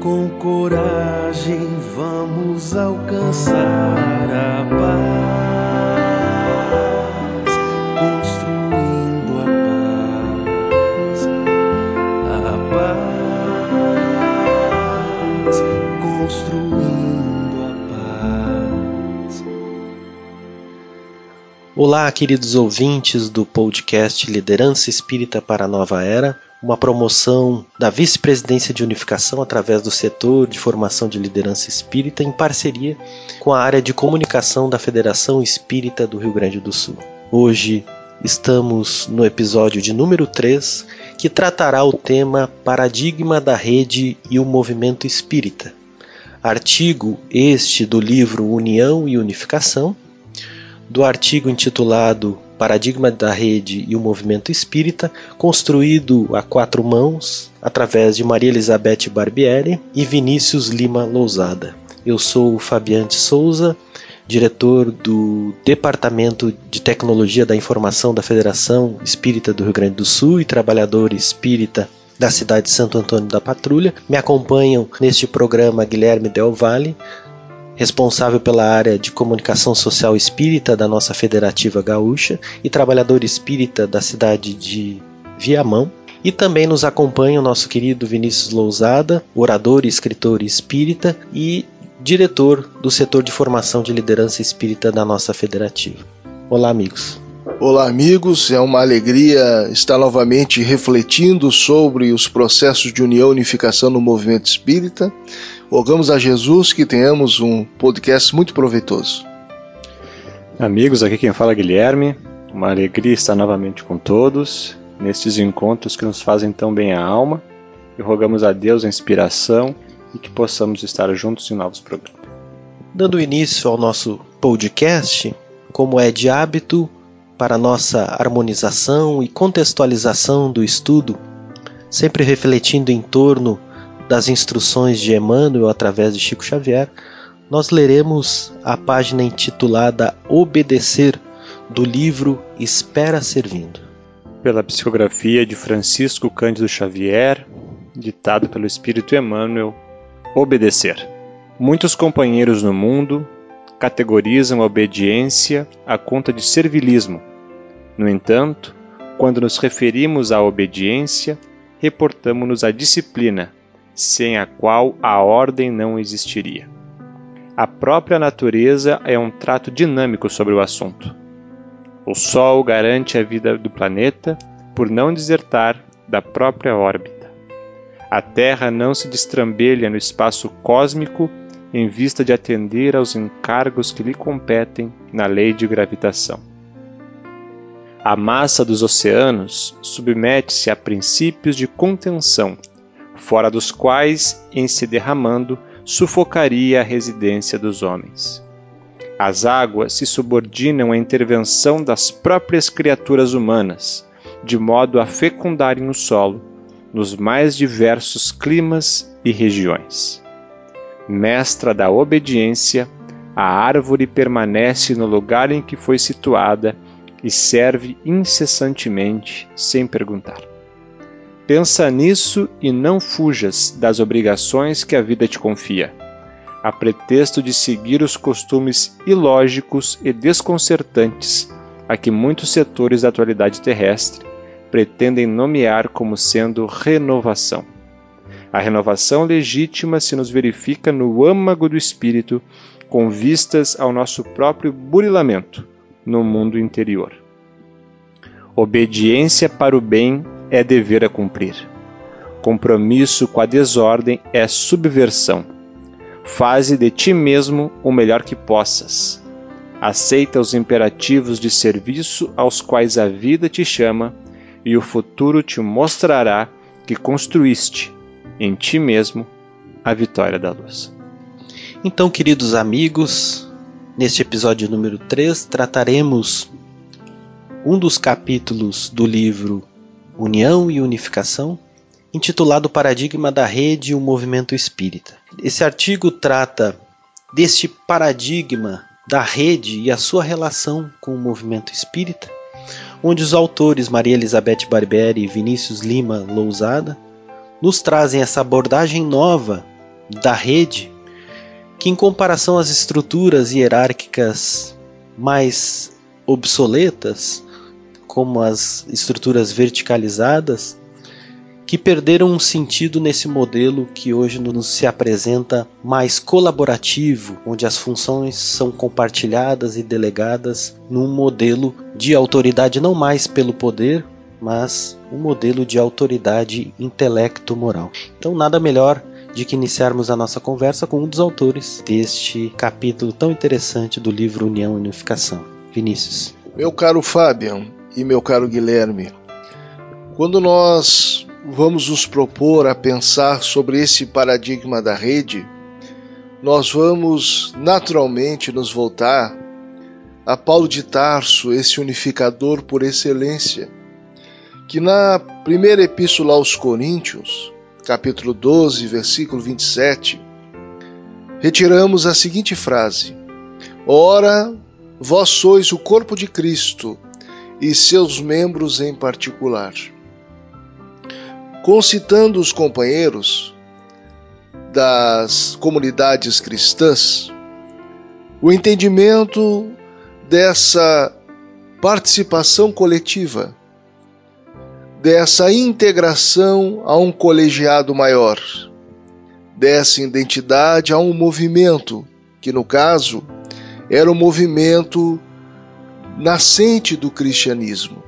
Com coragem vamos alcançar a paz, construindo a paz, a paz, construindo a paz. Olá, queridos ouvintes do podcast Liderança Espírita para a Nova Era uma promoção da Vice-Presidência de Unificação através do setor de formação de liderança espírita em parceria com a área de comunicação da Federação Espírita do Rio Grande do Sul. Hoje estamos no episódio de número 3, que tratará o tema Paradigma da Rede e o Movimento Espírita. Artigo este do livro União e Unificação, do artigo intitulado Paradigma da Rede e o Movimento Espírita, construído a quatro mãos através de Maria Elizabeth Barbieri e Vinícius Lima Lousada. Eu sou Fabiante Souza, diretor do Departamento de Tecnologia da Informação da Federação Espírita do Rio Grande do Sul e trabalhador espírita da cidade de Santo Antônio da Patrulha. Me acompanham neste programa Guilherme Del Valle, responsável pela área de comunicação social espírita da nossa Federativa Gaúcha e trabalhador espírita da cidade de Viamão. E também nos acompanha o nosso querido Vinícius Lousada, orador escritor espírita e diretor do setor de formação de liderança espírita da nossa federativa. Olá, amigos. Olá, amigos. É uma alegria estar novamente refletindo sobre os processos de união e unificação no movimento espírita Rogamos a Jesus que tenhamos um podcast muito proveitoso. Amigos, aqui quem fala é Guilherme. Uma alegria estar novamente com todos nestes encontros que nos fazem tão bem a alma. E rogamos a Deus a inspiração e que possamos estar juntos em novos programas. Dando início ao nosso podcast, como é de hábito, para nossa harmonização e contextualização do estudo, sempre refletindo em torno das instruções de Emmanuel através de Chico Xavier, nós leremos a página intitulada Obedecer do livro Espera Servindo. Pela psicografia de Francisco Cândido Xavier, ditado pelo Espírito Emmanuel, Obedecer. Muitos companheiros no mundo categorizam a obediência à conta de servilismo. No entanto, quando nos referimos à obediência, reportamos-nos à disciplina, sem a qual a ordem não existiria. A própria natureza é um trato dinâmico sobre o assunto. O Sol garante a vida do planeta por não desertar da própria órbita. A Terra não se destrambelha no espaço cósmico em vista de atender aos encargos que lhe competem na lei de gravitação. A massa dos oceanos submete-se a princípios de contenção fora dos quais, em se derramando, sufocaria a residência dos homens. As águas se subordinam à intervenção das próprias criaturas humanas, de modo a fecundarem o solo nos mais diversos climas e regiões. Mestra da obediência, a árvore permanece no lugar em que foi situada e serve incessantemente sem perguntar. Pensa nisso e não fujas das obrigações que a vida te confia, a pretexto de seguir os costumes ilógicos e desconcertantes a que muitos setores da atualidade terrestre pretendem nomear como sendo renovação. A renovação legítima se nos verifica no âmago do espírito, com vistas ao nosso próprio burilamento no mundo interior. Obediência para o bem é dever a cumprir. Compromisso com a desordem é subversão. Faze de ti mesmo o melhor que possas. Aceita os imperativos de serviço aos quais a vida te chama, e o futuro te mostrará que construíste em ti mesmo a vitória da luz. Então, queridos amigos, neste episódio número 3 trataremos um dos capítulos do livro União e Unificação, intitulado Paradigma da Rede e o Movimento Espírita. Esse artigo trata deste paradigma da rede e a sua relação com o movimento espírita, onde os autores Maria Elizabeth Barbieri e Vinícius Lima Lousada nos trazem essa abordagem nova da rede, que em comparação às estruturas hierárquicas mais obsoletas, como as estruturas verticalizadas, que perderam um sentido nesse modelo que hoje nos se apresenta mais colaborativo, onde as funções são compartilhadas e delegadas num modelo de autoridade não mais pelo poder, mas um modelo de autoridade intelecto-moral. Então, nada melhor de que iniciarmos a nossa conversa com um dos autores deste capítulo tão interessante do livro União e Unificação. Vinícius. Meu caro Fabian e meu caro Guilherme, quando nós vamos nos propor a pensar sobre esse paradigma da rede, nós vamos naturalmente nos voltar a Paulo de Tarso, esse unificador por excelência, que na primeira epístola aos Coríntios, capítulo 12, versículo 27, retiramos a seguinte frase: Ora, vós sois o corpo de Cristo e seus membros em particular. Concitando os companheiros das comunidades cristãs, o entendimento dessa participação coletiva, dessa integração a um colegiado maior, dessa identidade a um movimento, que no caso era o movimento nascente do cristianismo.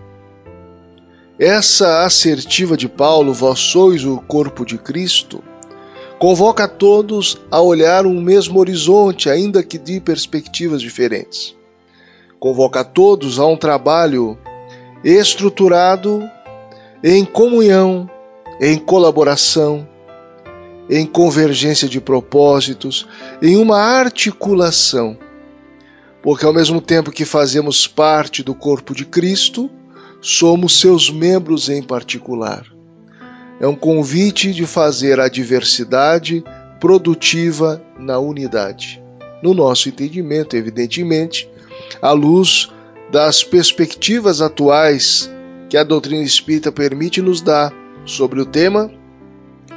Essa assertiva de Paulo, vós sois o corpo de Cristo, convoca a todos a olhar um mesmo horizonte, ainda que de perspectivas diferentes. Convoca a todos a um trabalho estruturado em comunhão, em colaboração, em convergência de propósitos, em uma articulação. Porque ao mesmo tempo que fazemos parte do corpo de Cristo, somos seus membros em particular. É um convite de fazer a diversidade produtiva na unidade. No nosso entendimento, evidentemente, à luz das perspectivas atuais que a doutrina espírita permite nos dar sobre o tema,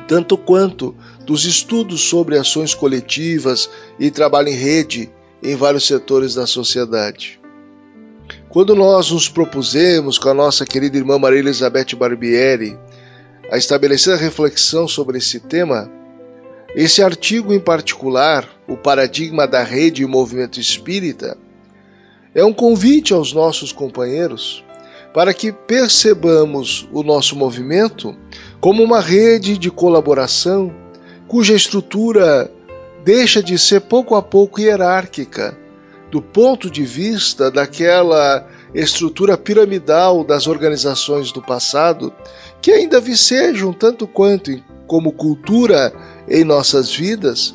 tanto quanto dos estudos sobre ações coletivas e trabalho em rede em vários setores da sociedade. Quando nós nos propusemos com a nossa querida irmã Maria Elizabeth Barbieri a estabelecer a reflexão sobre esse tema, esse artigo em particular, O Paradigma da Rede e o Movimento Espírita, é um convite aos nossos companheiros para que percebamos o nosso movimento como uma rede de colaboração cuja estrutura deixa de ser pouco a pouco hierárquica do ponto de vista daquela estrutura piramidal das organizações do passado, que ainda vicejam tanto quanto como cultura em nossas vidas,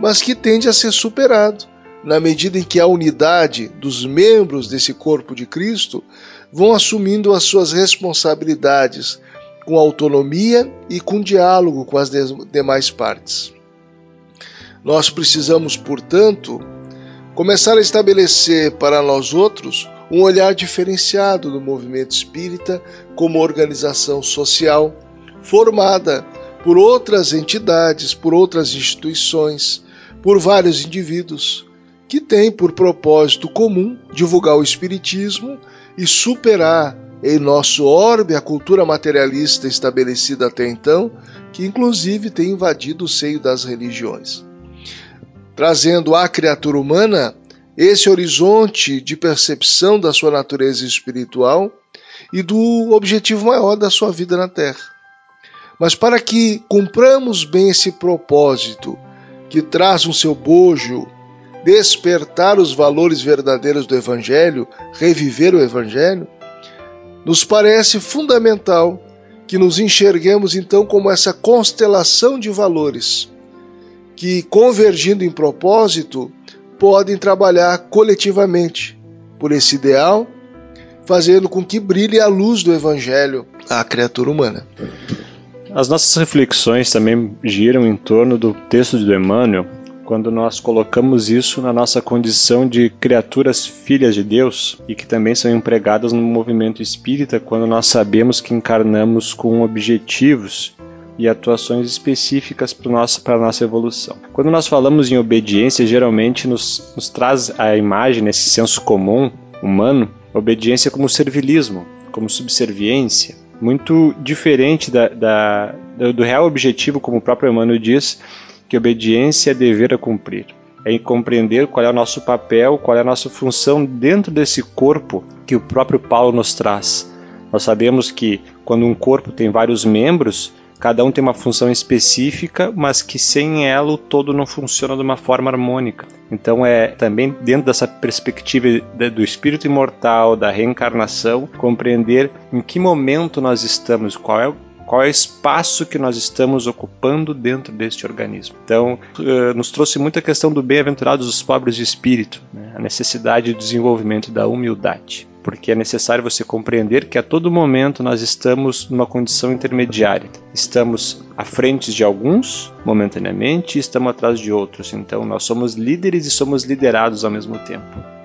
mas que tende a ser superado na medida em que a unidade dos membros desse corpo de Cristo vão assumindo as suas responsabilidades com autonomia e com diálogo com as demais partes. Nós precisamos, portanto, começar a estabelecer para nós outros um olhar diferenciado do movimento espírita como organização social formada por outras entidades, por outras instituições, por vários indivíduos que têm por propósito comum divulgar o espiritismo e superar em nosso orbe a cultura materialista estabelecida até então, que inclusive tem invadido o seio das religiões trazendo à criatura humana esse horizonte de percepção da sua natureza espiritual e do objetivo maior da sua vida na Terra. Mas para que cumpramos bem esse propósito que traz no seu bojo despertar os valores verdadeiros do Evangelho, reviver o Evangelho, nos parece fundamental que nos enxerguemos então como essa constelação de valores que, convergindo em propósito, podem trabalhar coletivamente por esse ideal, fazendo com que brilhe a luz do Evangelho à criatura humana. As nossas reflexões também giram em torno do texto de Emmanuel, quando nós colocamos isso na nossa condição de criaturas filhas de Deus e que também são empregadas no movimento espírita quando nós sabemos que encarnamos com objetivos e atuações específicas para a nossa evolução. Quando nós falamos em obediência, geralmente nos, nos traz a imagem, esse senso comum humano, obediência como servilismo, como subserviência, muito diferente da, da, do real objetivo, como o próprio Emmanuel diz, que obediência é dever a cumprir. É compreender qual é o nosso papel, qual é a nossa função dentro desse corpo que o próprio Paulo nos traz. Nós sabemos que quando um corpo tem vários membros, cada um tem uma função específica, mas que sem ela o todo não funciona de uma forma harmônica. Então é também dentro dessa perspectiva do espírito imortal, da reencarnação, compreender em que momento nós estamos, qual é qual é o espaço que nós estamos ocupando dentro deste organismo. Então, uh, nos trouxe muita questão do bem-aventurados os pobres de espírito, né? a necessidade de desenvolvimento da humildade porque é necessário você compreender que a todo momento nós estamos numa condição intermediária. Estamos à frente de alguns, momentaneamente, e estamos atrás de outros. Então, nós somos líderes e somos liderados ao mesmo tempo.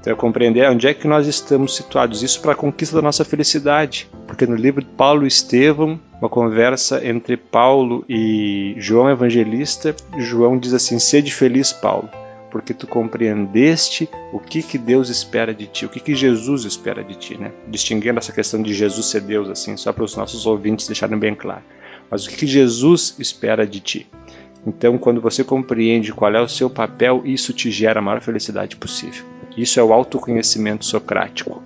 Então, é compreender onde é que nós estamos situados. Isso para a conquista da nossa felicidade. Porque no livro de Paulo e Estevão, uma conversa entre Paulo e João Evangelista, João diz assim: Sede feliz, Paulo porque tu compreendeste o que, que Deus espera de ti, o que, que Jesus espera de ti, né? Distinguindo essa questão de Jesus ser Deus, assim, só para os nossos ouvintes deixarem bem claro. Mas o que, que Jesus espera de ti? Então, quando você compreende qual é o seu papel, isso te gera a maior felicidade possível. Isso é o autoconhecimento socrático.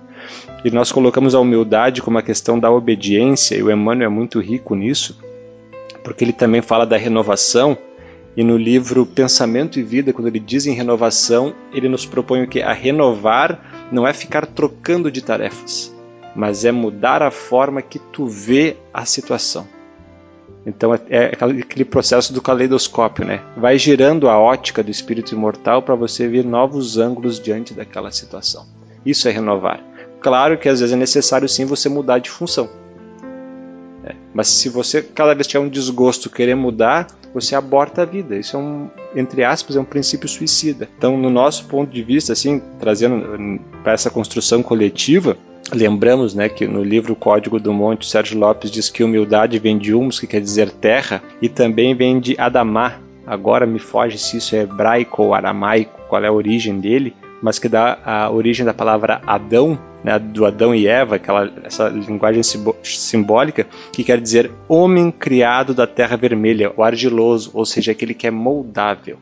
E nós colocamos a humildade como a questão da obediência, e o Emmanuel é muito rico nisso, porque ele também fala da renovação e no livro Pensamento e Vida, quando ele diz em renovação, ele nos propõe o que? A renovar não é ficar trocando de tarefas, mas é mudar a forma que tu vê a situação. Então é, é aquele processo do caleidoscópio, né? Vai girando a ótica do espírito imortal para você ver novos ângulos diante daquela situação. Isso é renovar. Claro que às vezes é necessário sim você mudar de função. Mas se você cada vez tiver um desgosto querer mudar, você aborta a vida. Isso é um, entre aspas, é um princípio suicida. Então, no nosso ponto de vista, assim, trazendo hum, para essa construção coletiva, lembramos, né, que no livro Código do Monte, Sérgio Lopes diz que humildade vem de humus, que quer dizer terra, e também vem de adamá. Agora me foge se isso é hebraico ou aramaico, qual é a origem dele, mas que dá a origem da palavra Adão, né, do Adão e Eva, aquela, essa linguagem simbólica, que quer dizer homem criado da terra vermelha, o argiloso, ou seja, aquele que é moldável.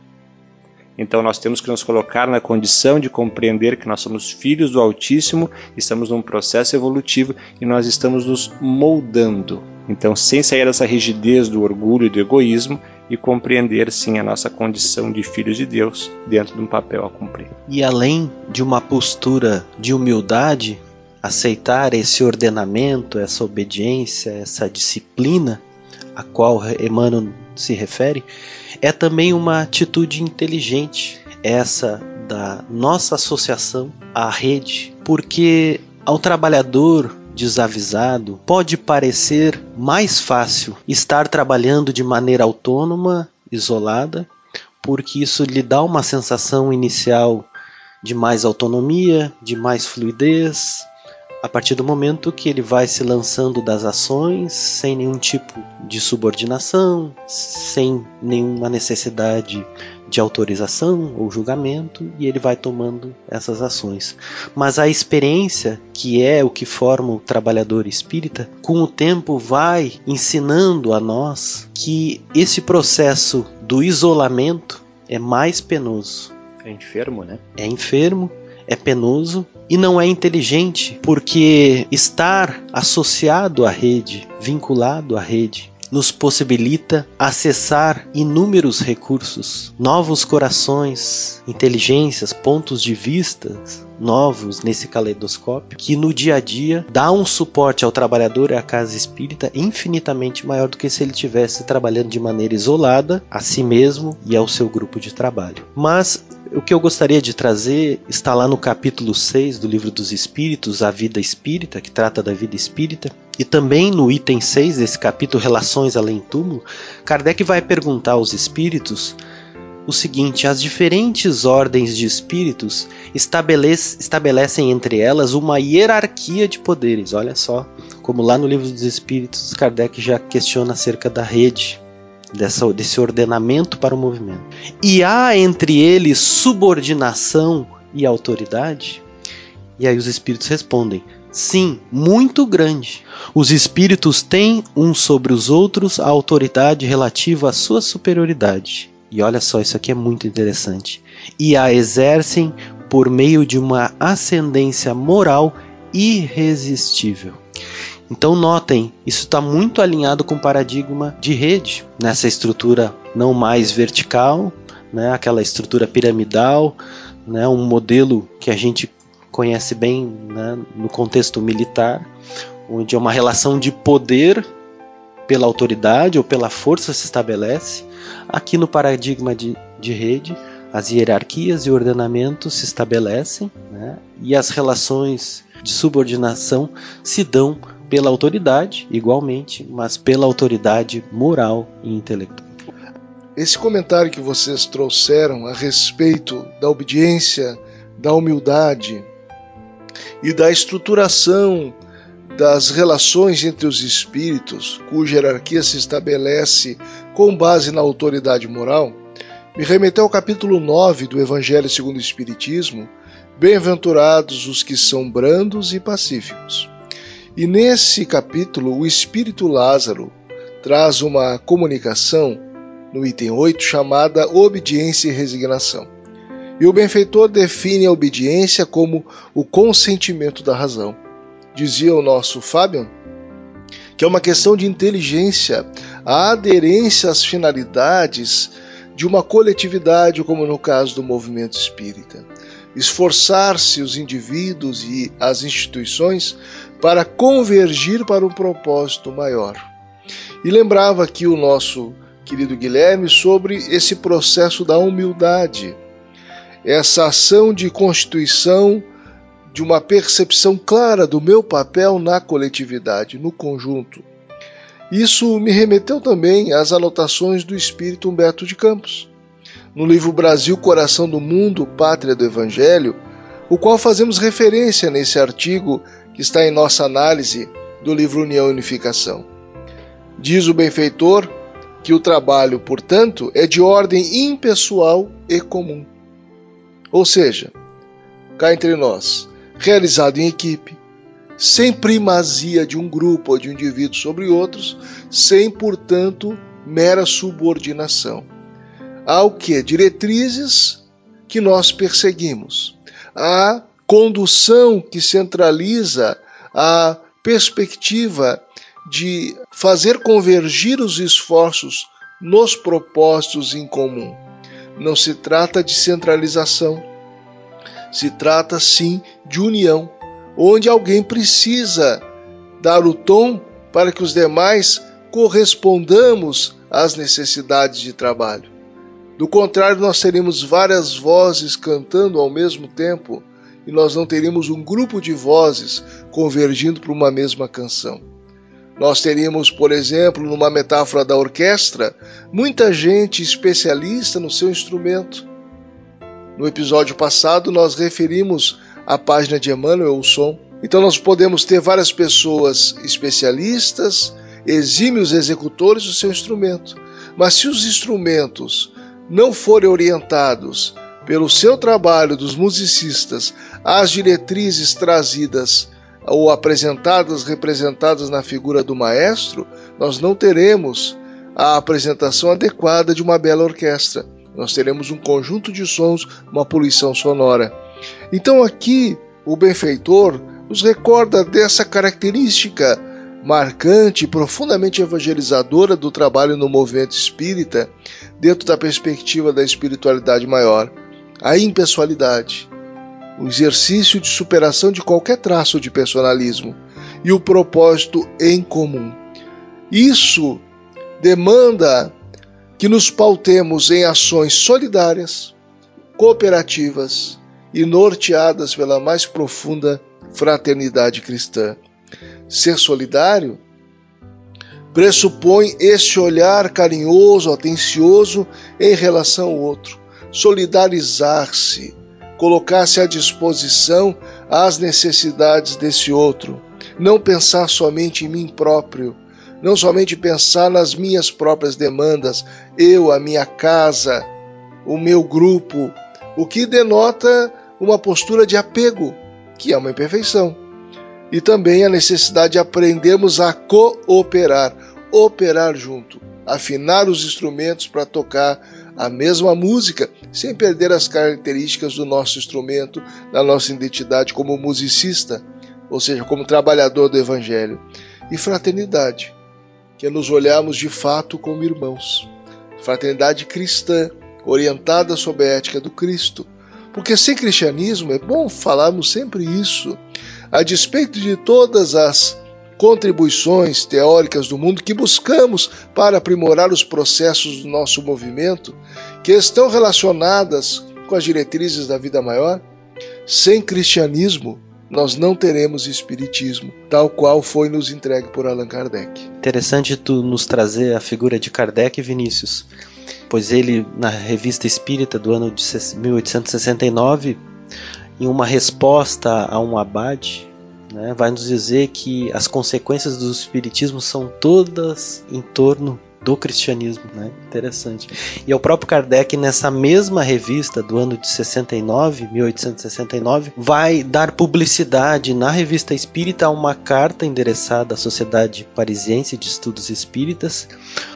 Então nós temos que nos colocar na condição de compreender que nós somos filhos do Altíssimo, estamos num processo evolutivo e nós estamos nos moldando. Então, sem sair dessa rigidez do orgulho e do egoísmo e compreender sim a nossa condição de filhos de Deus dentro de um papel a cumprir. E além de uma postura de humildade, aceitar esse ordenamento, essa obediência, essa disciplina a qual Emmanuel se refere, é também uma atitude inteligente, essa da nossa associação à rede, porque ao trabalhador desavisado, pode parecer mais fácil estar trabalhando de maneira autônoma, isolada, porque isso lhe dá uma sensação inicial de mais autonomia, de mais fluidez, a partir do momento que ele vai se lançando das ações sem nenhum tipo de subordinação, sem nenhuma necessidade de autorização ou julgamento, e ele vai tomando essas ações. Mas a experiência, que é o que forma o trabalhador espírita, com o tempo vai ensinando a nós que esse processo do isolamento é mais penoso. É enfermo, né? É enfermo é penoso e não é inteligente, porque estar associado à rede, vinculado à rede, nos possibilita acessar inúmeros recursos, novos corações, inteligências, pontos de vista novos nesse caleidoscópio, que no dia a dia dá um suporte ao trabalhador e à casa espírita infinitamente maior do que se ele estivesse trabalhando de maneira isolada a si mesmo e ao seu grupo de trabalho. Mas o que eu gostaria de trazer está lá no capítulo 6 do Livro dos Espíritos, A Vida Espírita, que trata da vida espírita, e também no item 6 desse capítulo, Relações Além Túmulo, Kardec vai perguntar aos espíritos o seguinte: as diferentes ordens de espíritos estabelece, estabelecem entre elas uma hierarquia de poderes. Olha só, como lá no livro dos Espíritos, Kardec já questiona acerca da rede, dessa, desse ordenamento para o movimento. E há entre eles subordinação e autoridade? E aí os espíritos respondem: sim, muito grande. Os espíritos têm uns sobre os outros a autoridade relativa à sua superioridade. E olha só, isso aqui é muito interessante. E a exercem por meio de uma ascendência moral irresistível. Então notem, isso está muito alinhado com o paradigma de rede, nessa estrutura não mais vertical, né, aquela estrutura piramidal, né, um modelo que a gente conhece bem né, no contexto militar, onde é uma relação de poder pela autoridade ou pela força se estabelece, Aqui no paradigma de, de rede, as hierarquias e ordenamentos se estabelecem né, e as relações de subordinação se dão pela autoridade, igualmente, mas pela autoridade moral e intelectual. Esse comentário que vocês trouxeram a respeito da obediência, da humildade e da estruturação das relações entre os espíritos, cuja hierarquia se estabelece com base na autoridade moral, me remeteu ao capítulo 9 do Evangelho segundo o Espiritismo, Bem-aventurados os que são brandos e pacíficos. E nesse capítulo, o Espírito Lázaro traz uma comunicação, no item 8, chamada obediência e resignação. E o benfeitor define a obediência como o consentimento da razão dizia o nosso Fabian, que é uma questão de inteligência, a aderência às finalidades de uma coletividade, como no caso do movimento espírita. Esforçar-se os indivíduos e as instituições para convergir para um propósito maior. E lembrava aqui o nosso querido Guilherme sobre esse processo da humildade, essa ação de constituição de uma percepção clara do meu papel na coletividade, no conjunto. Isso me remeteu também às anotações do espírito Humberto de Campos, no livro Brasil, Coração do Mundo, Pátria do Evangelho, o qual fazemos referência nesse artigo que está em nossa análise do livro União e Unificação. Diz o benfeitor que o trabalho, portanto, é de ordem impessoal e comum. Ou seja, cá entre nós, realizado em equipe, sem primazia de um grupo ou de um indivíduo sobre outros, sem, portanto, mera subordinação. Há o que? Diretrizes que nós perseguimos. Há condução que centraliza a perspectiva de fazer convergir os esforços nos propósitos em comum. Não se trata de centralização, se trata sim de união, onde alguém precisa dar o tom para que os demais correspondamos às necessidades de trabalho. Do contrário, nós teríamos várias vozes cantando ao mesmo tempo e nós não teríamos um grupo de vozes convergindo para uma mesma canção. Nós teríamos, por exemplo, numa metáfora da orquestra, muita gente especialista no seu instrumento, no episódio passado, nós referimos a página de Emmanuel, o som. Então, nós podemos ter várias pessoas especialistas, exímios executores do seu instrumento. Mas se os instrumentos não forem orientados pelo seu trabalho dos musicistas às diretrizes trazidas ou apresentadas, representadas na figura do maestro, nós não teremos a apresentação adequada de uma bela orquestra nós teremos um conjunto de sons, uma poluição sonora. Então aqui o benfeitor nos recorda dessa característica marcante, profundamente evangelizadora do trabalho no movimento espírita, dentro da perspectiva da espiritualidade maior, a impessoalidade, o exercício de superação de qualquer traço de personalismo e o propósito em comum. Isso demanda que nos pautemos em ações solidárias, cooperativas e norteadas pela mais profunda fraternidade cristã. Ser solidário Pressupõe esse olhar carinhoso, atencioso em relação ao outro, solidarizar-se, colocar-se à disposição às necessidades desse outro, não pensar somente em mim próprio, não somente pensar nas minhas próprias demandas, eu, a minha casa, o meu grupo, o que denota uma postura de apego, que é uma imperfeição. E também a necessidade de aprendermos a cooperar, operar junto, afinar os instrumentos para tocar a mesma música, sem perder as características do nosso instrumento, da nossa identidade como musicista, ou seja, como trabalhador do Evangelho. E fraternidade, que é nos olharmos de fato como irmãos. Fraternidade cristã, orientada sob a ética do Cristo. Porque sem cristianismo, é bom falarmos sempre isso, a despeito de todas as contribuições teóricas do mundo que buscamos para aprimorar os processos do nosso movimento, que estão relacionadas com as diretrizes da vida maior, sem cristianismo, nós não teremos espiritismo, tal qual foi nos entregue por Allan Kardec. Interessante tu nos trazer a figura de Kardec, Vinícius, pois ele, na Revista Espírita do ano de 1869, em uma resposta a um abade, né, vai nos dizer que as consequências do espiritismo são todas em torno do cristianismo, né? Interessante. E é o próprio Kardec nessa mesma revista do ano de 69, 1869, vai dar publicidade na revista Espírita a uma carta endereçada à Sociedade Parisiense de Estudos Espíritas,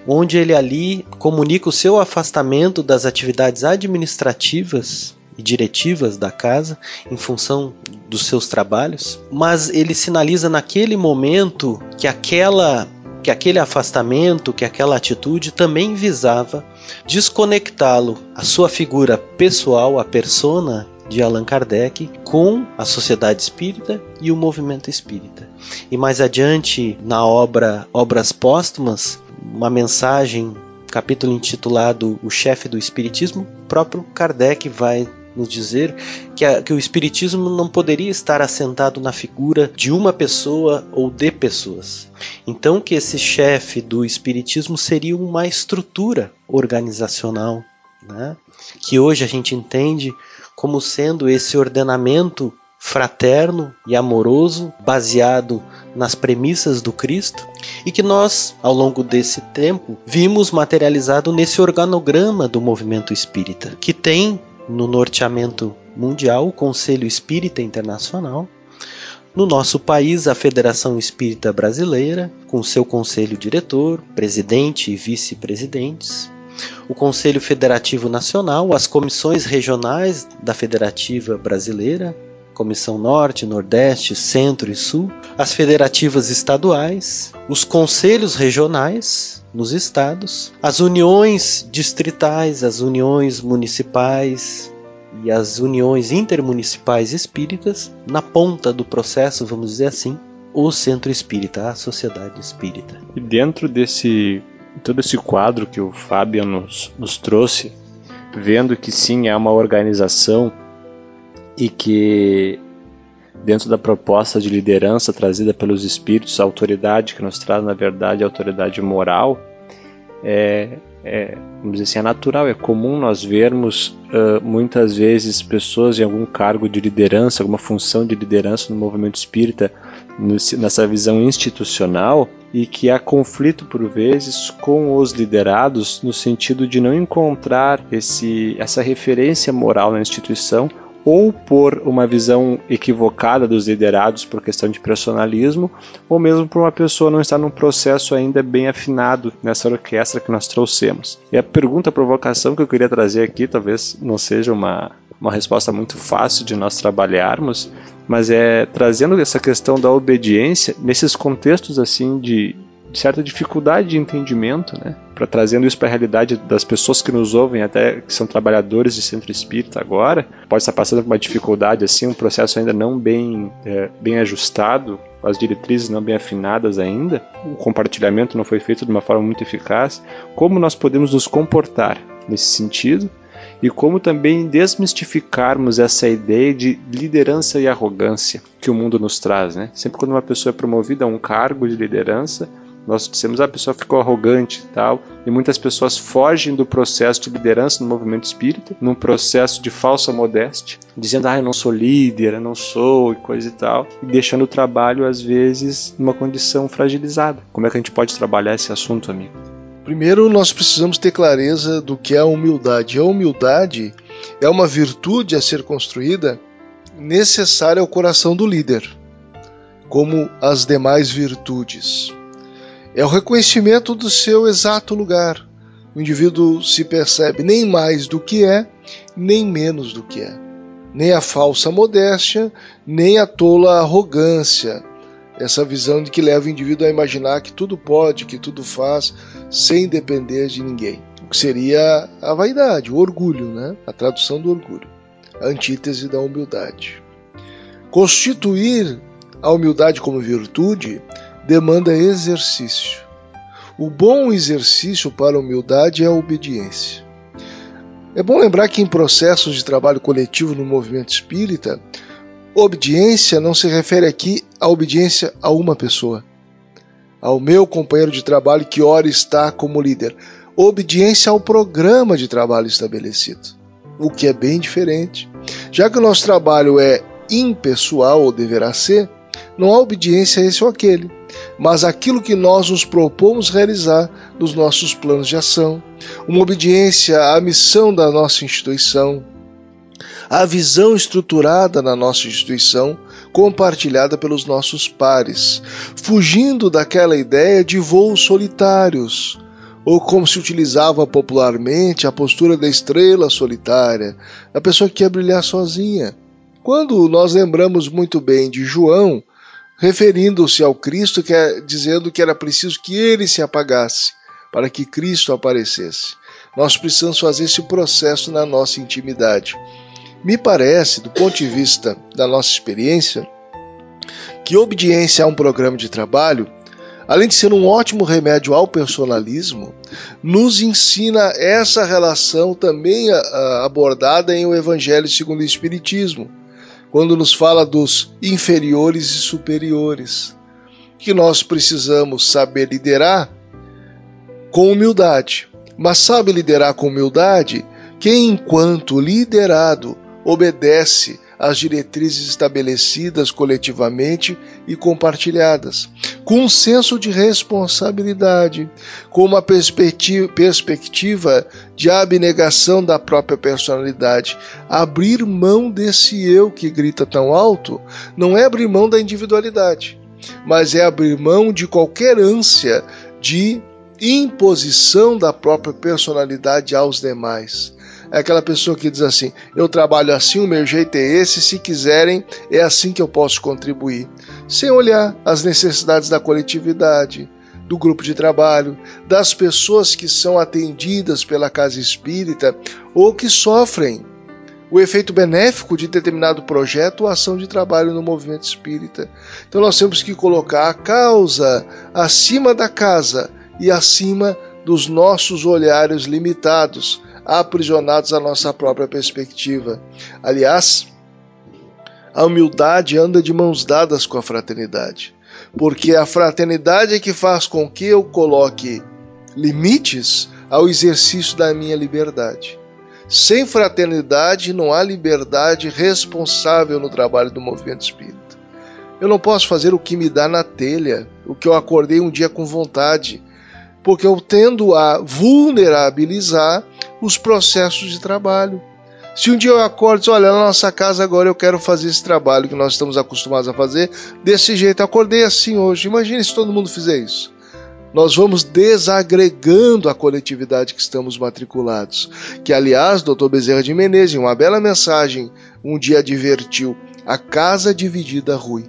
onde ele ali comunica o seu afastamento das atividades administrativas e diretivas da casa em função dos seus trabalhos, mas ele sinaliza naquele momento que aquela que aquele afastamento, que aquela atitude também visava desconectá-lo, a sua figura pessoal, a persona de Allan Kardec, com a sociedade espírita e o movimento espírita. E mais adiante, na obra Obras Póstumas, uma mensagem, capítulo intitulado O Chefe do Espiritismo, próprio Kardec vai nos dizer que, a, que o Espiritismo não poderia estar assentado na figura de uma pessoa ou de pessoas. Então, que esse chefe do Espiritismo seria uma estrutura organizacional, né? que hoje a gente entende como sendo esse ordenamento fraterno e amoroso, baseado nas premissas do Cristo, e que nós, ao longo desse tempo, vimos materializado nesse organograma do movimento espírita, que tem no norteamento mundial, o Conselho Espírita Internacional. No nosso país, a Federação Espírita Brasileira, com seu conselho diretor, presidente e vice-presidentes. O Conselho Federativo Nacional, as comissões regionais da Federativa Brasileira, Comissão Norte, Nordeste, Centro e Sul, as federativas estaduais, os conselhos regionais nos estados, as uniões distritais, as uniões municipais e as uniões intermunicipais espíritas, na ponta do processo, vamos dizer assim, o centro espírita, a sociedade espírita. E dentro desse todo esse quadro que o Fábio nos, nos trouxe, vendo que sim, é uma organização e que dentro da proposta de liderança trazida pelos espíritos, a autoridade que nos traz, na verdade, a autoridade moral, é, é, vamos dizer assim, é natural, é comum nós vermos uh, muitas vezes pessoas em algum cargo de liderança, alguma função de liderança no movimento espírita, nessa visão institucional, e que há conflito por vezes com os liderados no sentido de não encontrar esse, essa referência moral na instituição ou por uma visão equivocada dos liderados por questão de personalismo, ou mesmo por uma pessoa não estar num processo ainda bem afinado nessa orquestra que nós trouxemos. E a pergunta, a provocação que eu queria trazer aqui, talvez não seja uma, uma resposta muito fácil de nós trabalharmos, mas é trazendo essa questão da obediência nesses contextos assim de, de certa dificuldade de entendimento, né? Para trazendo isso para a realidade das pessoas que nos ouvem, até que são trabalhadores de centro espírita agora, pode estar passando por uma dificuldade assim, um processo ainda não bem é, bem ajustado, as diretrizes não bem afinadas ainda, o compartilhamento não foi feito de uma forma muito eficaz. Como nós podemos nos comportar nesse sentido? e como também desmistificarmos essa ideia de liderança e arrogância que o mundo nos traz. Né? Sempre quando uma pessoa é promovida a um cargo de liderança, Nós dissemos, ah, a pessoa ficou arrogante e tal, e muitas pessoas fogem do processo de liderança no movimento espírita, num processo de falsa modéstia, dizendo, ah, eu não sou líder, eu não sou, e coisa e tal, e deixando o trabalho, às vezes, numa condição fragilizada. Como é que a gente pode trabalhar esse assunto, amigo? Primeiro, nós precisamos ter clareza do que é a humildade. A humildade é uma virtude a ser construída necessária ao coração do líder, como as demais virtudes. É o reconhecimento do seu exato lugar. O indivíduo se percebe nem mais do que é, nem menos do que é. Nem a falsa modéstia, nem a tola arrogância, essa visão de que leva o indivíduo a imaginar que tudo pode, que tudo faz, sem depender de ninguém. O que seria a vaidade, o orgulho, né? a tradução do orgulho, a antítese da humildade. Constituir a humildade como virtude demanda exercício. O bom exercício para a humildade é a obediência. É bom lembrar que em processos de trabalho coletivo no movimento espírita, Obediência não se refere aqui à obediência a uma pessoa, ao meu companheiro de trabalho que ora está como líder. Obediência ao programa de trabalho estabelecido, o que é bem diferente. Já que o nosso trabalho é impessoal ou deverá ser, não há obediência a esse ou aquele, mas aquilo que nós nos propomos realizar nos nossos planos de ação, uma obediência à missão da nossa instituição, a visão estruturada na nossa instituição, compartilhada pelos nossos pares, fugindo daquela ideia de voos solitários, ou como se utilizava popularmente a postura da estrela solitária, a pessoa que quer brilhar sozinha. Quando nós lembramos muito bem de João, referindo-se ao Cristo, que é, dizendo que era preciso que ele se apagasse para que Cristo aparecesse. Nós precisamos fazer esse processo na nossa intimidade. Me parece, do ponto de vista da nossa experiência, que obediência a um programa de trabalho, além de ser um ótimo remédio ao personalismo, nos ensina essa relação também abordada em O Evangelho segundo o Espiritismo, quando nos fala dos inferiores e superiores, que nós precisamos saber liderar com humildade. Mas sabe liderar com humildade quem, enquanto liderado, obedece às diretrizes estabelecidas coletivamente e compartilhadas, com um senso de responsabilidade, com uma perspectiva de abnegação da própria personalidade. Abrir mão desse eu que grita tão alto não é abrir mão da individualidade, mas é abrir mão de qualquer ânsia de imposição da própria personalidade aos demais é aquela pessoa que diz assim: eu trabalho assim, o meu jeito é esse, se quiserem, é assim que eu posso contribuir, sem olhar as necessidades da coletividade, do grupo de trabalho, das pessoas que são atendidas pela casa espírita ou que sofrem o efeito benéfico de determinado projeto ou ação de trabalho no movimento espírita. Então nós temos que colocar a causa acima da casa e acima dos nossos olhares limitados, aprisionados à nossa própria perspectiva. Aliás, a humildade anda de mãos dadas com a fraternidade, porque a fraternidade é que faz com que eu coloque limites ao exercício da minha liberdade. Sem fraternidade não há liberdade responsável no trabalho do movimento espírita. Eu não posso fazer o que me dá na telha, o que eu acordei um dia com vontade, porque eu tendo a vulnerabilizar os processos de trabalho. Se um dia eu acordo e diz, olha, na nossa casa agora eu quero fazer esse trabalho que nós estamos acostumados a fazer, desse jeito, acordei assim hoje. Imagine se todo mundo fizer isso. Nós vamos desagregando a coletividade que estamos matriculados. Que, aliás, Dr. Bezerra de Menezes, em uma bela mensagem, um dia advertiu: a casa dividida rui.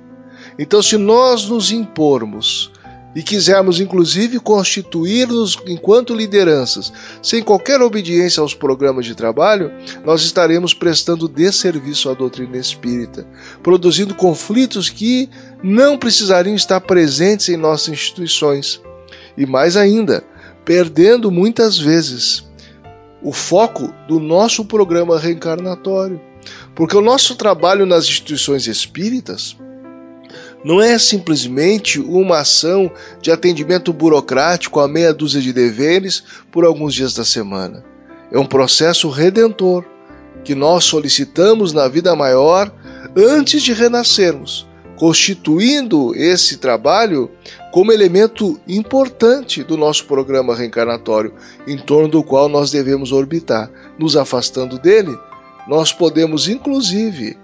Então, se nós nos impormos e quisermos inclusive constituir-nos enquanto lideranças, sem qualquer obediência aos programas de trabalho, nós estaremos prestando desserviço à doutrina espírita, produzindo conflitos que não precisariam estar presentes em nossas instituições. E mais ainda, perdendo muitas vezes o foco do nosso programa reencarnatório. Porque o nosso trabalho nas instituições espíritas não é simplesmente uma ação de atendimento burocrático a meia dúzia de deveres por alguns dias da semana. É um processo redentor que nós solicitamos na vida maior antes de renascermos, constituindo esse trabalho como elemento importante do nosso programa reencarnatório, em torno do qual nós devemos orbitar. Nos afastando dele, nós podemos, inclusive,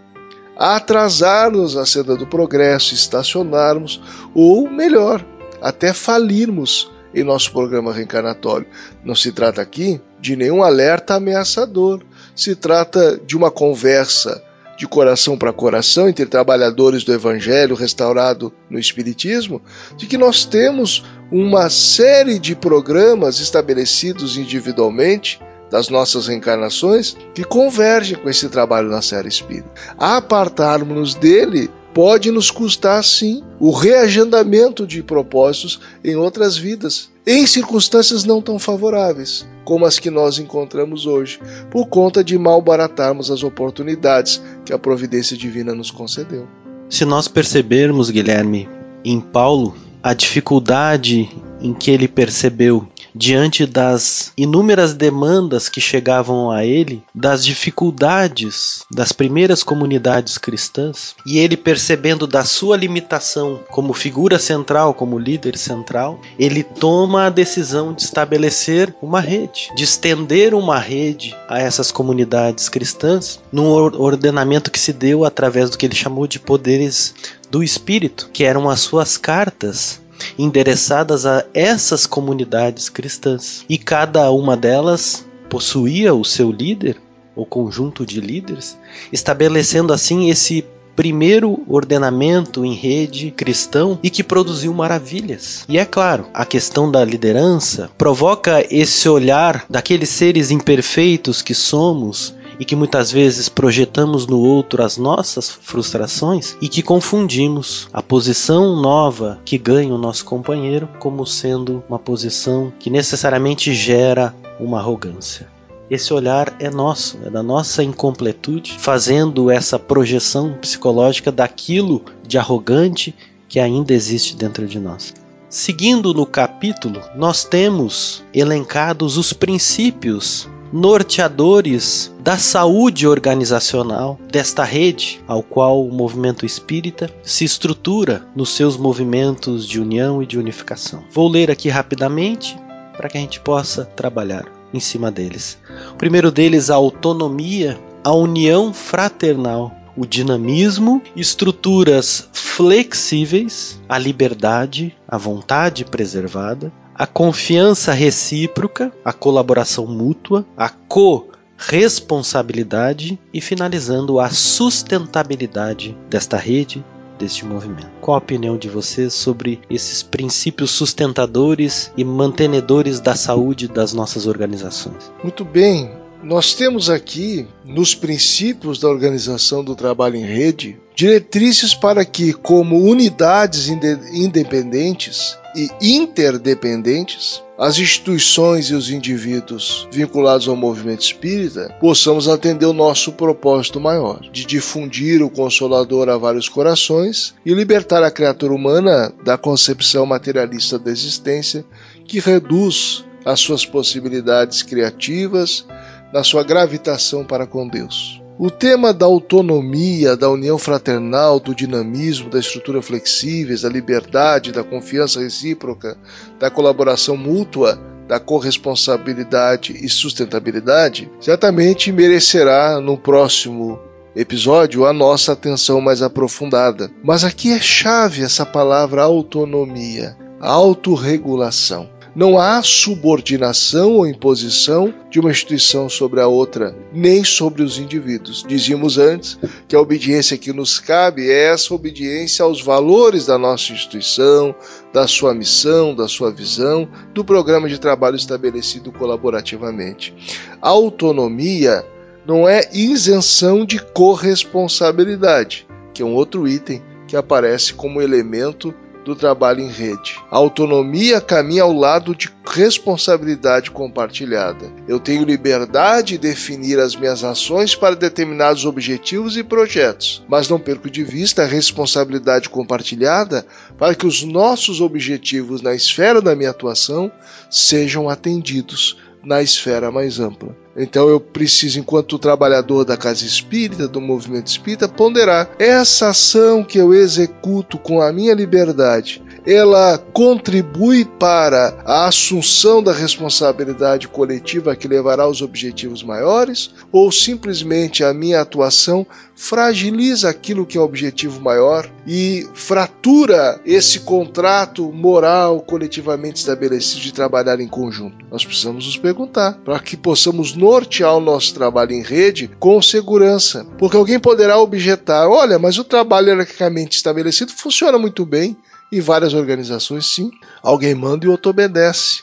atrasar-nos a senda do progresso, estacionarmos, ou melhor, até falirmos em nosso programa reencarnatório. Não se trata aqui de nenhum alerta ameaçador, se trata de uma conversa de coração para coração entre trabalhadores do Evangelho restaurado no Espiritismo, de que nós temos uma série de programas estabelecidos individualmente das nossas reencarnações que convergem com esse trabalho na série espírita. Apartarmos-nos dele pode nos custar, sim, o reagendamento de propósitos em outras vidas, em circunstâncias não tão favoráveis como as que nós encontramos hoje, por conta de malbaratarmos as oportunidades que a providência divina nos concedeu. Se nós percebermos, Guilherme, em Paulo, a dificuldade em que ele percebeu diante das inúmeras demandas que chegavam a ele, das dificuldades das primeiras comunidades cristãs, e ele percebendo da sua limitação como figura central, como líder central, ele toma a decisão de estabelecer uma rede, de estender uma rede a essas comunidades cristãs, num ordenamento que se deu através do que ele chamou de poderes do espírito, que eram as suas cartas endereçadas a essas comunidades cristãs. E cada uma delas possuía o seu líder, ou conjunto de líderes, estabelecendo assim esse primeiro ordenamento em rede cristão e que produziu maravilhas. E é claro, a questão da liderança provoca esse olhar daqueles seres imperfeitos que somos e que muitas vezes projetamos no outro as nossas frustrações e que confundimos a posição nova que ganha o nosso companheiro como sendo uma posição que necessariamente gera uma arrogância. Esse olhar é nosso, é da nossa incompletude, fazendo essa projeção psicológica daquilo de arrogante que ainda existe dentro de nós. Seguindo no capítulo, nós temos elencados os princípios norteadores da saúde organizacional desta rede ao qual o movimento espírita se estrutura nos seus movimentos de união e de unificação. Vou ler aqui rapidamente para que a gente possa trabalhar em cima deles. O primeiro deles, a autonomia, a união fraternal o dinamismo, estruturas flexíveis, a liberdade, a vontade preservada, a confiança recíproca, a colaboração mútua, a co-responsabilidade e finalizando a sustentabilidade desta rede, deste movimento. Qual a opinião de vocês sobre esses princípios sustentadores e mantenedores da saúde das nossas organizações? Muito bem. Nós temos aqui, nos princípios da organização do trabalho em rede, diretrizes para que, como unidades independentes, e interdependentes, as instituições e os indivíduos vinculados ao movimento espírita possamos atender o nosso propósito maior, de difundir o Consolador a vários corações e libertar a criatura humana da concepção materialista da existência que reduz as suas possibilidades criativas na sua gravitação para com Deus. O tema da autonomia, da união fraternal, do dinamismo, da estrutura flexíveis, da liberdade, da confiança recíproca, da colaboração mútua, da corresponsabilidade e sustentabilidade, certamente merecerá no próximo episódio a nossa atenção mais aprofundada. Mas aqui é chave essa palavra autonomia, autorregulação. Não há subordinação ou imposição de uma instituição sobre a outra, nem sobre os indivíduos. Dizíamos antes que a obediência que nos cabe é essa obediência aos valores da nossa instituição, da sua missão, da sua visão, do programa de trabalho estabelecido colaborativamente. A autonomia não é isenção de corresponsabilidade, que é um outro item que aparece como elemento do trabalho em rede. A autonomia caminha ao lado de responsabilidade compartilhada. Eu tenho liberdade de definir as minhas ações para determinados objetivos e projetos, mas não perco de vista a responsabilidade compartilhada para que os nossos objetivos na esfera da minha atuação sejam atendidos na esfera mais ampla. Então eu preciso, enquanto trabalhador da casa espírita, do movimento espírita, ponderar essa ação que eu executo com a minha liberdade. Ela contribui para a assunção da responsabilidade coletiva que levará aos objetivos maiores? Ou simplesmente a minha atuação fragiliza aquilo que é o objetivo maior e fratura esse contrato moral coletivamente estabelecido de trabalhar em conjunto? Nós precisamos nos perguntar para que possamos nortear o nosso trabalho em rede com segurança. Porque alguém poderá objetar: olha, mas o trabalho hierarquicamente estabelecido funciona muito bem. Em várias organizações, sim, alguém manda e outro obedece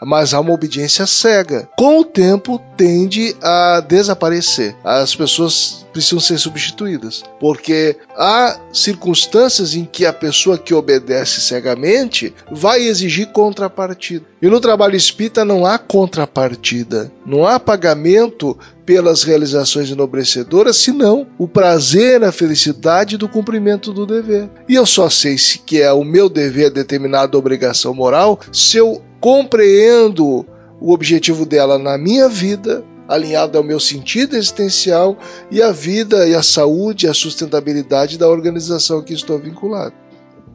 mas há uma obediência cega. Com o tempo, tende a desaparecer. As pessoas precisam ser substituídas, porque há circunstâncias em que a pessoa que obedece cegamente vai exigir contrapartida. E no trabalho espírita não há contrapartida, não há pagamento pelas realizações enobrecedoras, senão o prazer, a felicidade do cumprimento do dever. E eu só sei se que é o meu dever determinada obrigação moral se eu compreendo o objetivo dela na minha vida, alinhado ao meu sentido existencial e a vida e a saúde e a sustentabilidade da organização que estou vinculado.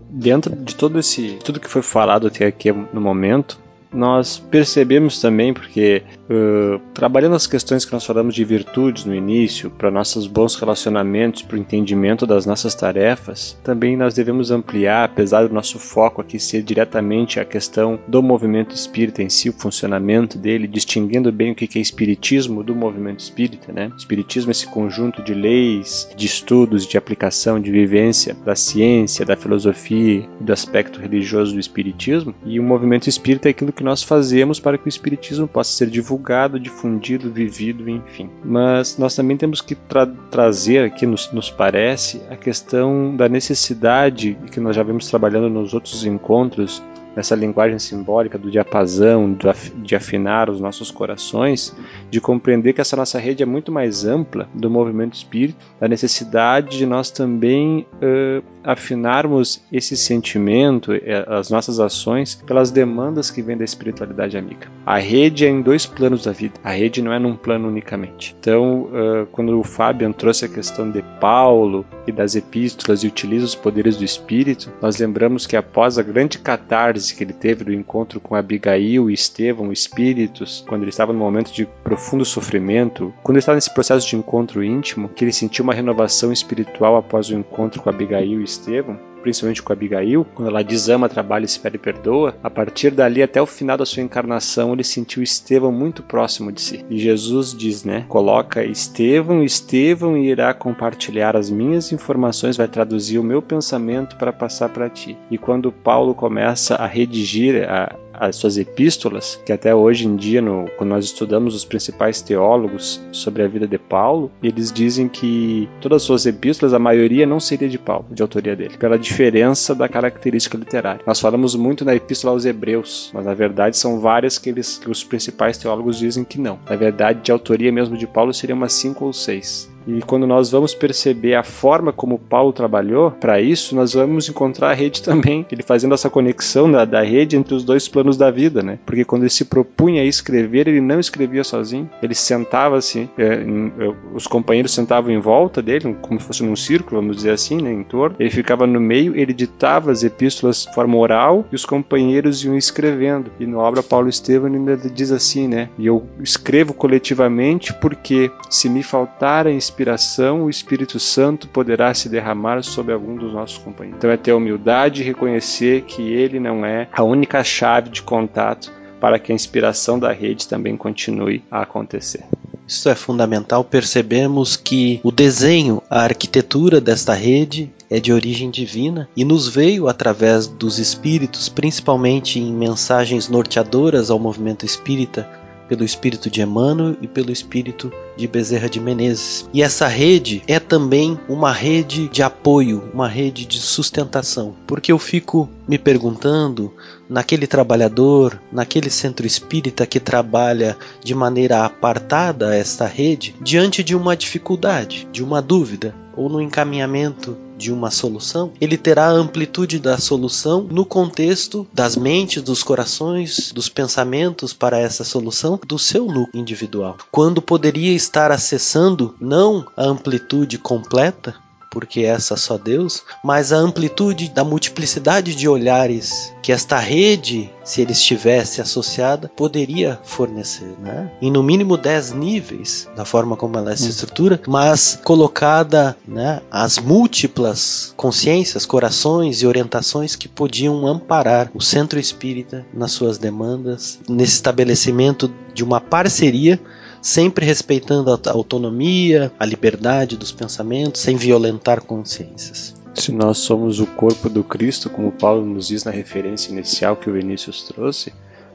Dentro de todo esse tudo que foi falado até aqui no momento, nós percebemos também, porque uh, trabalhando as questões que nós falamos de virtudes no início, para nossos bons relacionamentos, para o entendimento das nossas tarefas, também nós devemos ampliar, apesar do nosso foco aqui ser diretamente a questão do movimento espírita em si, o funcionamento dele, distinguindo bem o que é espiritismo do movimento espírita. Né? Espiritismo é esse conjunto de leis, de estudos, de aplicação, de vivência da ciência, da filosofia e do aspecto religioso do espiritismo, e o movimento espírita é aquilo que nós fazemos para que o Espiritismo possa ser divulgado, difundido, vivido, enfim. Mas nós também temos que tra trazer aqui, nos, nos parece, a questão da necessidade que nós já vemos trabalhando nos outros encontros nessa linguagem simbólica do diapasão, de afinar os nossos corações, de compreender que essa nossa rede é muito mais ampla do movimento espírita, da necessidade de nós também uh, afinarmos esse sentimento, eh, as nossas ações, pelas demandas que vêm da espiritualidade amiga. A rede é em dois planos da vida, a rede não é num plano unicamente. Então, uh, quando o Fábio trouxe a questão de Paulo e das epístolas e utiliza os poderes do espírito, nós lembramos que após a grande catarse que ele teve do encontro com Abigail e Estevão, espíritos, quando ele estava no momento de profundo sofrimento, quando ele estava nesse processo de encontro íntimo, que ele sentiu uma renovação espiritual após o encontro com Abigail e Estevão, principalmente com Abigail, quando ela diz ama, trabalha, espera e perdoa, a partir dali até o final da sua encarnação, ele sentiu Estevão muito próximo de si. E Jesus diz, né? Coloca Estevão, Estevão irá compartilhar as minhas informações, vai traduzir o meu pensamento para passar para ti. E quando Paulo começa a redigir a, as suas epístolas, que até hoje em dia, no, quando nós estudamos os principais teólogos sobre a vida de Paulo, eles dizem que todas as suas epístolas, a maioria não seria de Paulo, de autoria dele, pela diferença da característica literária. Nós falamos muito na epístola aos Hebreus, mas na verdade são várias que, eles, que os principais teólogos dizem que não. Na verdade, de autoria mesmo de Paulo seria umas cinco ou seis. E quando nós vamos perceber a forma como Paulo trabalhou para isso, nós vamos encontrar a rede também, ele fazendo essa conexão da, da rede entre os dois planos da vida, né? Porque quando ele se propunha a escrever, ele não escrevia sozinho, ele sentava-se, é, é, os companheiros sentavam em volta dele, como se fosse num círculo, vamos dizer assim, né, em torno. Ele ficava no meio, ele ditava as epístolas de forma oral e os companheiros iam escrevendo. E na obra Paulo Estevam ele diz assim, né? E eu escrevo coletivamente porque se me faltar a inspiração, o Espírito Santo poderá se derramar sobre algum dos nossos companheiros. Então é ter a humildade e reconhecer que ele não é a única chave de contato para que a inspiração da rede também continue a acontecer. Isso é fundamental. Percebemos que o desenho, a arquitetura desta rede é de origem divina e nos veio através dos espíritos, principalmente em mensagens norteadoras ao movimento espírita, pelo espírito de Emmanuel e pelo espírito de Bezerra de Menezes. E essa rede é também uma rede de apoio, uma rede de sustentação, porque eu fico me perguntando naquele trabalhador, naquele centro espírita que trabalha de maneira apartada esta rede, diante de uma dificuldade, de uma dúvida ou no encaminhamento de uma solução, ele terá a amplitude da solução no contexto das mentes, dos corações, dos pensamentos para essa solução do seu núcleo individual. Quando poderia estar acessando não a amplitude completa, porque essa só Deus, mas a amplitude da multiplicidade de olhares que esta rede, se ele estivesse associada, poderia fornecer, né? Em no mínimo 10 níveis, da forma como ela se hum. estrutura, mas colocada, né, as múltiplas consciências, corações e orientações que podiam amparar o centro espírita nas suas demandas, nesse estabelecimento de uma parceria sempre respeitando a autonomia, a liberdade dos pensamentos, sem violentar consciências. Se nós somos o corpo do Cristo, como Paulo nos diz na referência inicial que o Vinícius trouxe,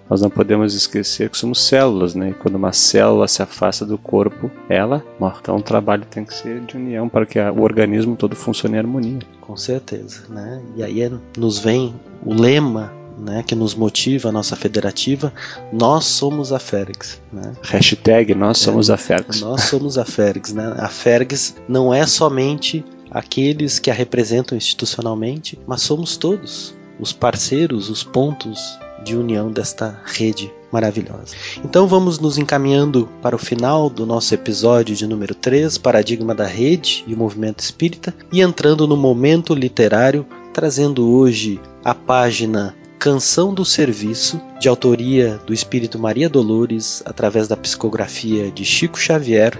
nós não podemos esquecer que somos células, né? E quando uma célula se afasta do corpo, ela morre. Então o trabalho tem que ser de união para que o organismo todo funcione em harmonia. Com certeza, né? E aí é, nos vem o lema né, que nos motiva a nossa federativa, nós somos a Fergs. Né? Hashtag nós somos é, a Fergs. Nós somos a Fergs. Né? A Fergs não é somente aqueles que a representam institucionalmente, mas somos todos os parceiros, os pontos de união desta rede maravilhosa. Então vamos nos encaminhando para o final do nosso episódio de número 3, Paradigma da Rede e o Movimento Espírita, e entrando no momento literário, trazendo hoje a página Canção do Serviço, de autoria do Espírito Maria Dolores, através da psicografia de Chico Xavier,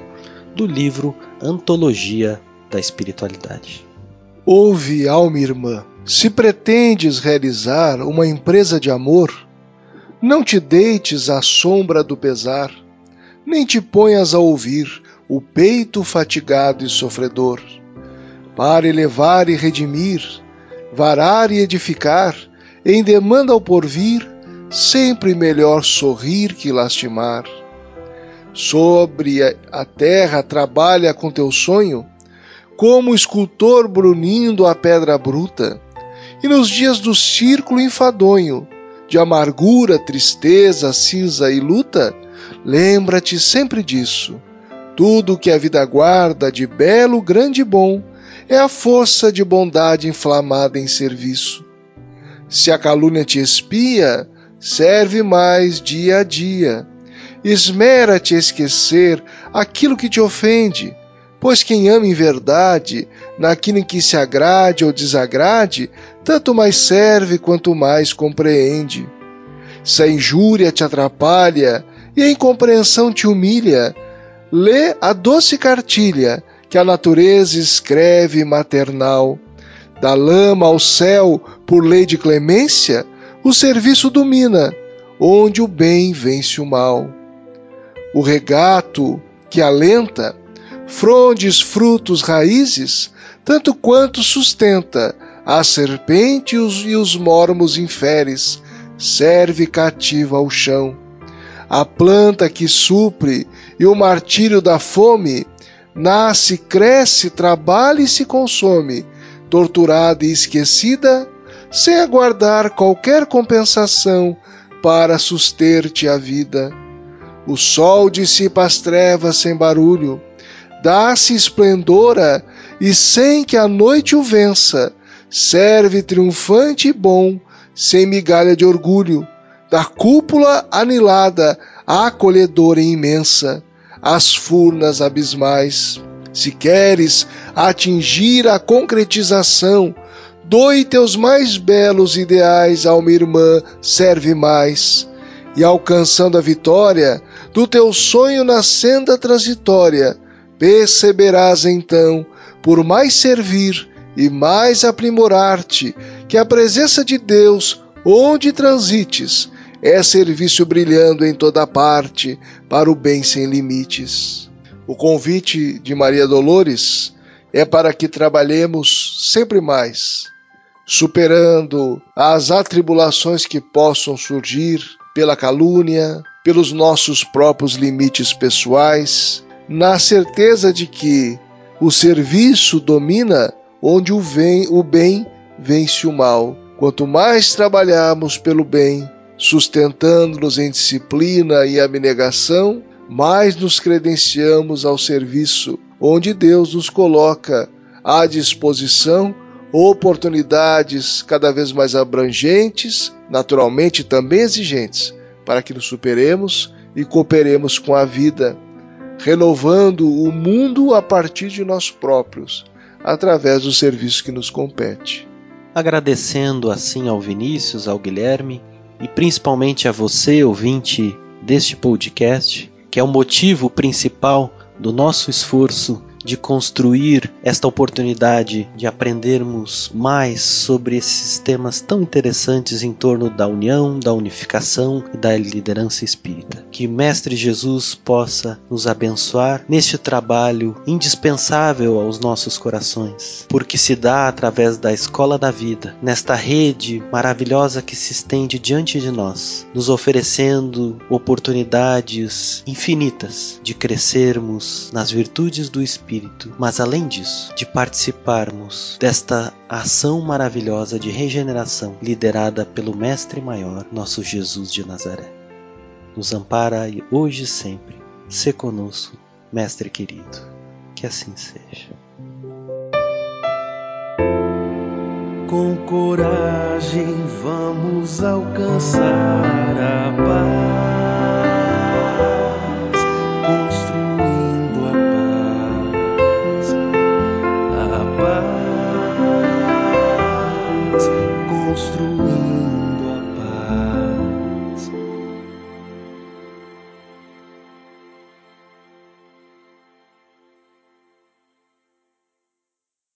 do livro Antologia da Espiritualidade. Ouve, alma irmã, se pretendes realizar uma empresa de amor, não te deites à sombra do pesar, nem te ponhas a ouvir o peito fatigado e sofredor. Para elevar e redimir, varar e edificar, em demanda ao porvir, sempre melhor sorrir que lastimar. Sobre a terra trabalha com teu sonho, como o escultor brunindo a pedra bruta, e nos dias do círculo enfadonho, de amargura, tristeza, cinza e luta, lembra-te sempre disso. Tudo que a vida guarda de belo, grande e bom é a força de bondade inflamada em serviço. Se a calúnia te espia, serve mais dia a dia. Esmera-te esquecer aquilo que te ofende, pois quem ama em verdade, naquilo em que se agrade ou desagrade, tanto mais serve quanto mais compreende. Se a injúria te atrapalha e a incompreensão te humilha, lê a doce cartilha que a natureza escreve maternal da lama ao céu por lei de clemência, o serviço domina, onde o bem vence o mal. O regato que alenta, frondes, frutos, raízes, tanto quanto sustenta a serpente e os mormos inferes, serve cativa ao chão. A planta que supre e o martírio da fome, nasce, cresce, trabalha e se consome, torturada e esquecida, sem aguardar qualquer compensação para suster-te a vida. O sol dissipa as trevas sem barulho, dá-se esplendora e sem que a noite o vença, serve triunfante e bom, sem migalha de orgulho, da cúpula anilada acolhedora imensa, às furnas abismais. Se queres atingir a concretização, doe teus mais belos ideais a uma irmã, serve mais. E alcançando a vitória do teu sonho na senda transitória, perceberás então, por mais servir e mais aprimorar-te, que a presença de Deus, onde transites, é serviço brilhando em toda parte para o bem sem limites. O convite de Maria Dolores é para que trabalhemos sempre mais, superando as atribulações que possam surgir pela calúnia, pelos nossos próprios limites pessoais, na certeza de que o serviço domina onde o, vem, o bem vence o mal. Quanto mais trabalharmos pelo bem, sustentando-nos em disciplina e abnegação, mais nos credenciamos ao serviço, onde Deus nos coloca à disposição oportunidades cada vez mais abrangentes, naturalmente também exigentes, para que nos superemos e cooperemos com a vida, renovando o mundo a partir de nós próprios, através do serviço que nos compete. Agradecendo assim ao Vinícius, ao Guilherme e principalmente a você, ouvinte deste podcast, que é o motivo principal do nosso esforço de construir esta oportunidade de aprendermos mais sobre esses temas tão interessantes em torno da união, da unificação e da liderança espírita. Que Mestre Jesus possa nos abençoar neste trabalho indispensável aos nossos corações, porque se dá através da escola da vida, nesta rede maravilhosa que se estende diante de nós, nos oferecendo oportunidades infinitas de crescermos nas virtudes do Espírito espírito, mas além disso, de participarmos desta ação maravilhosa de regeneração liderada pelo Mestre Maior, nosso Jesus de Nazaré. Nos ampara hoje e sempre. Se conosco, Mestre querido. Que assim seja. Com coragem vamos alcançar a paz, construindo.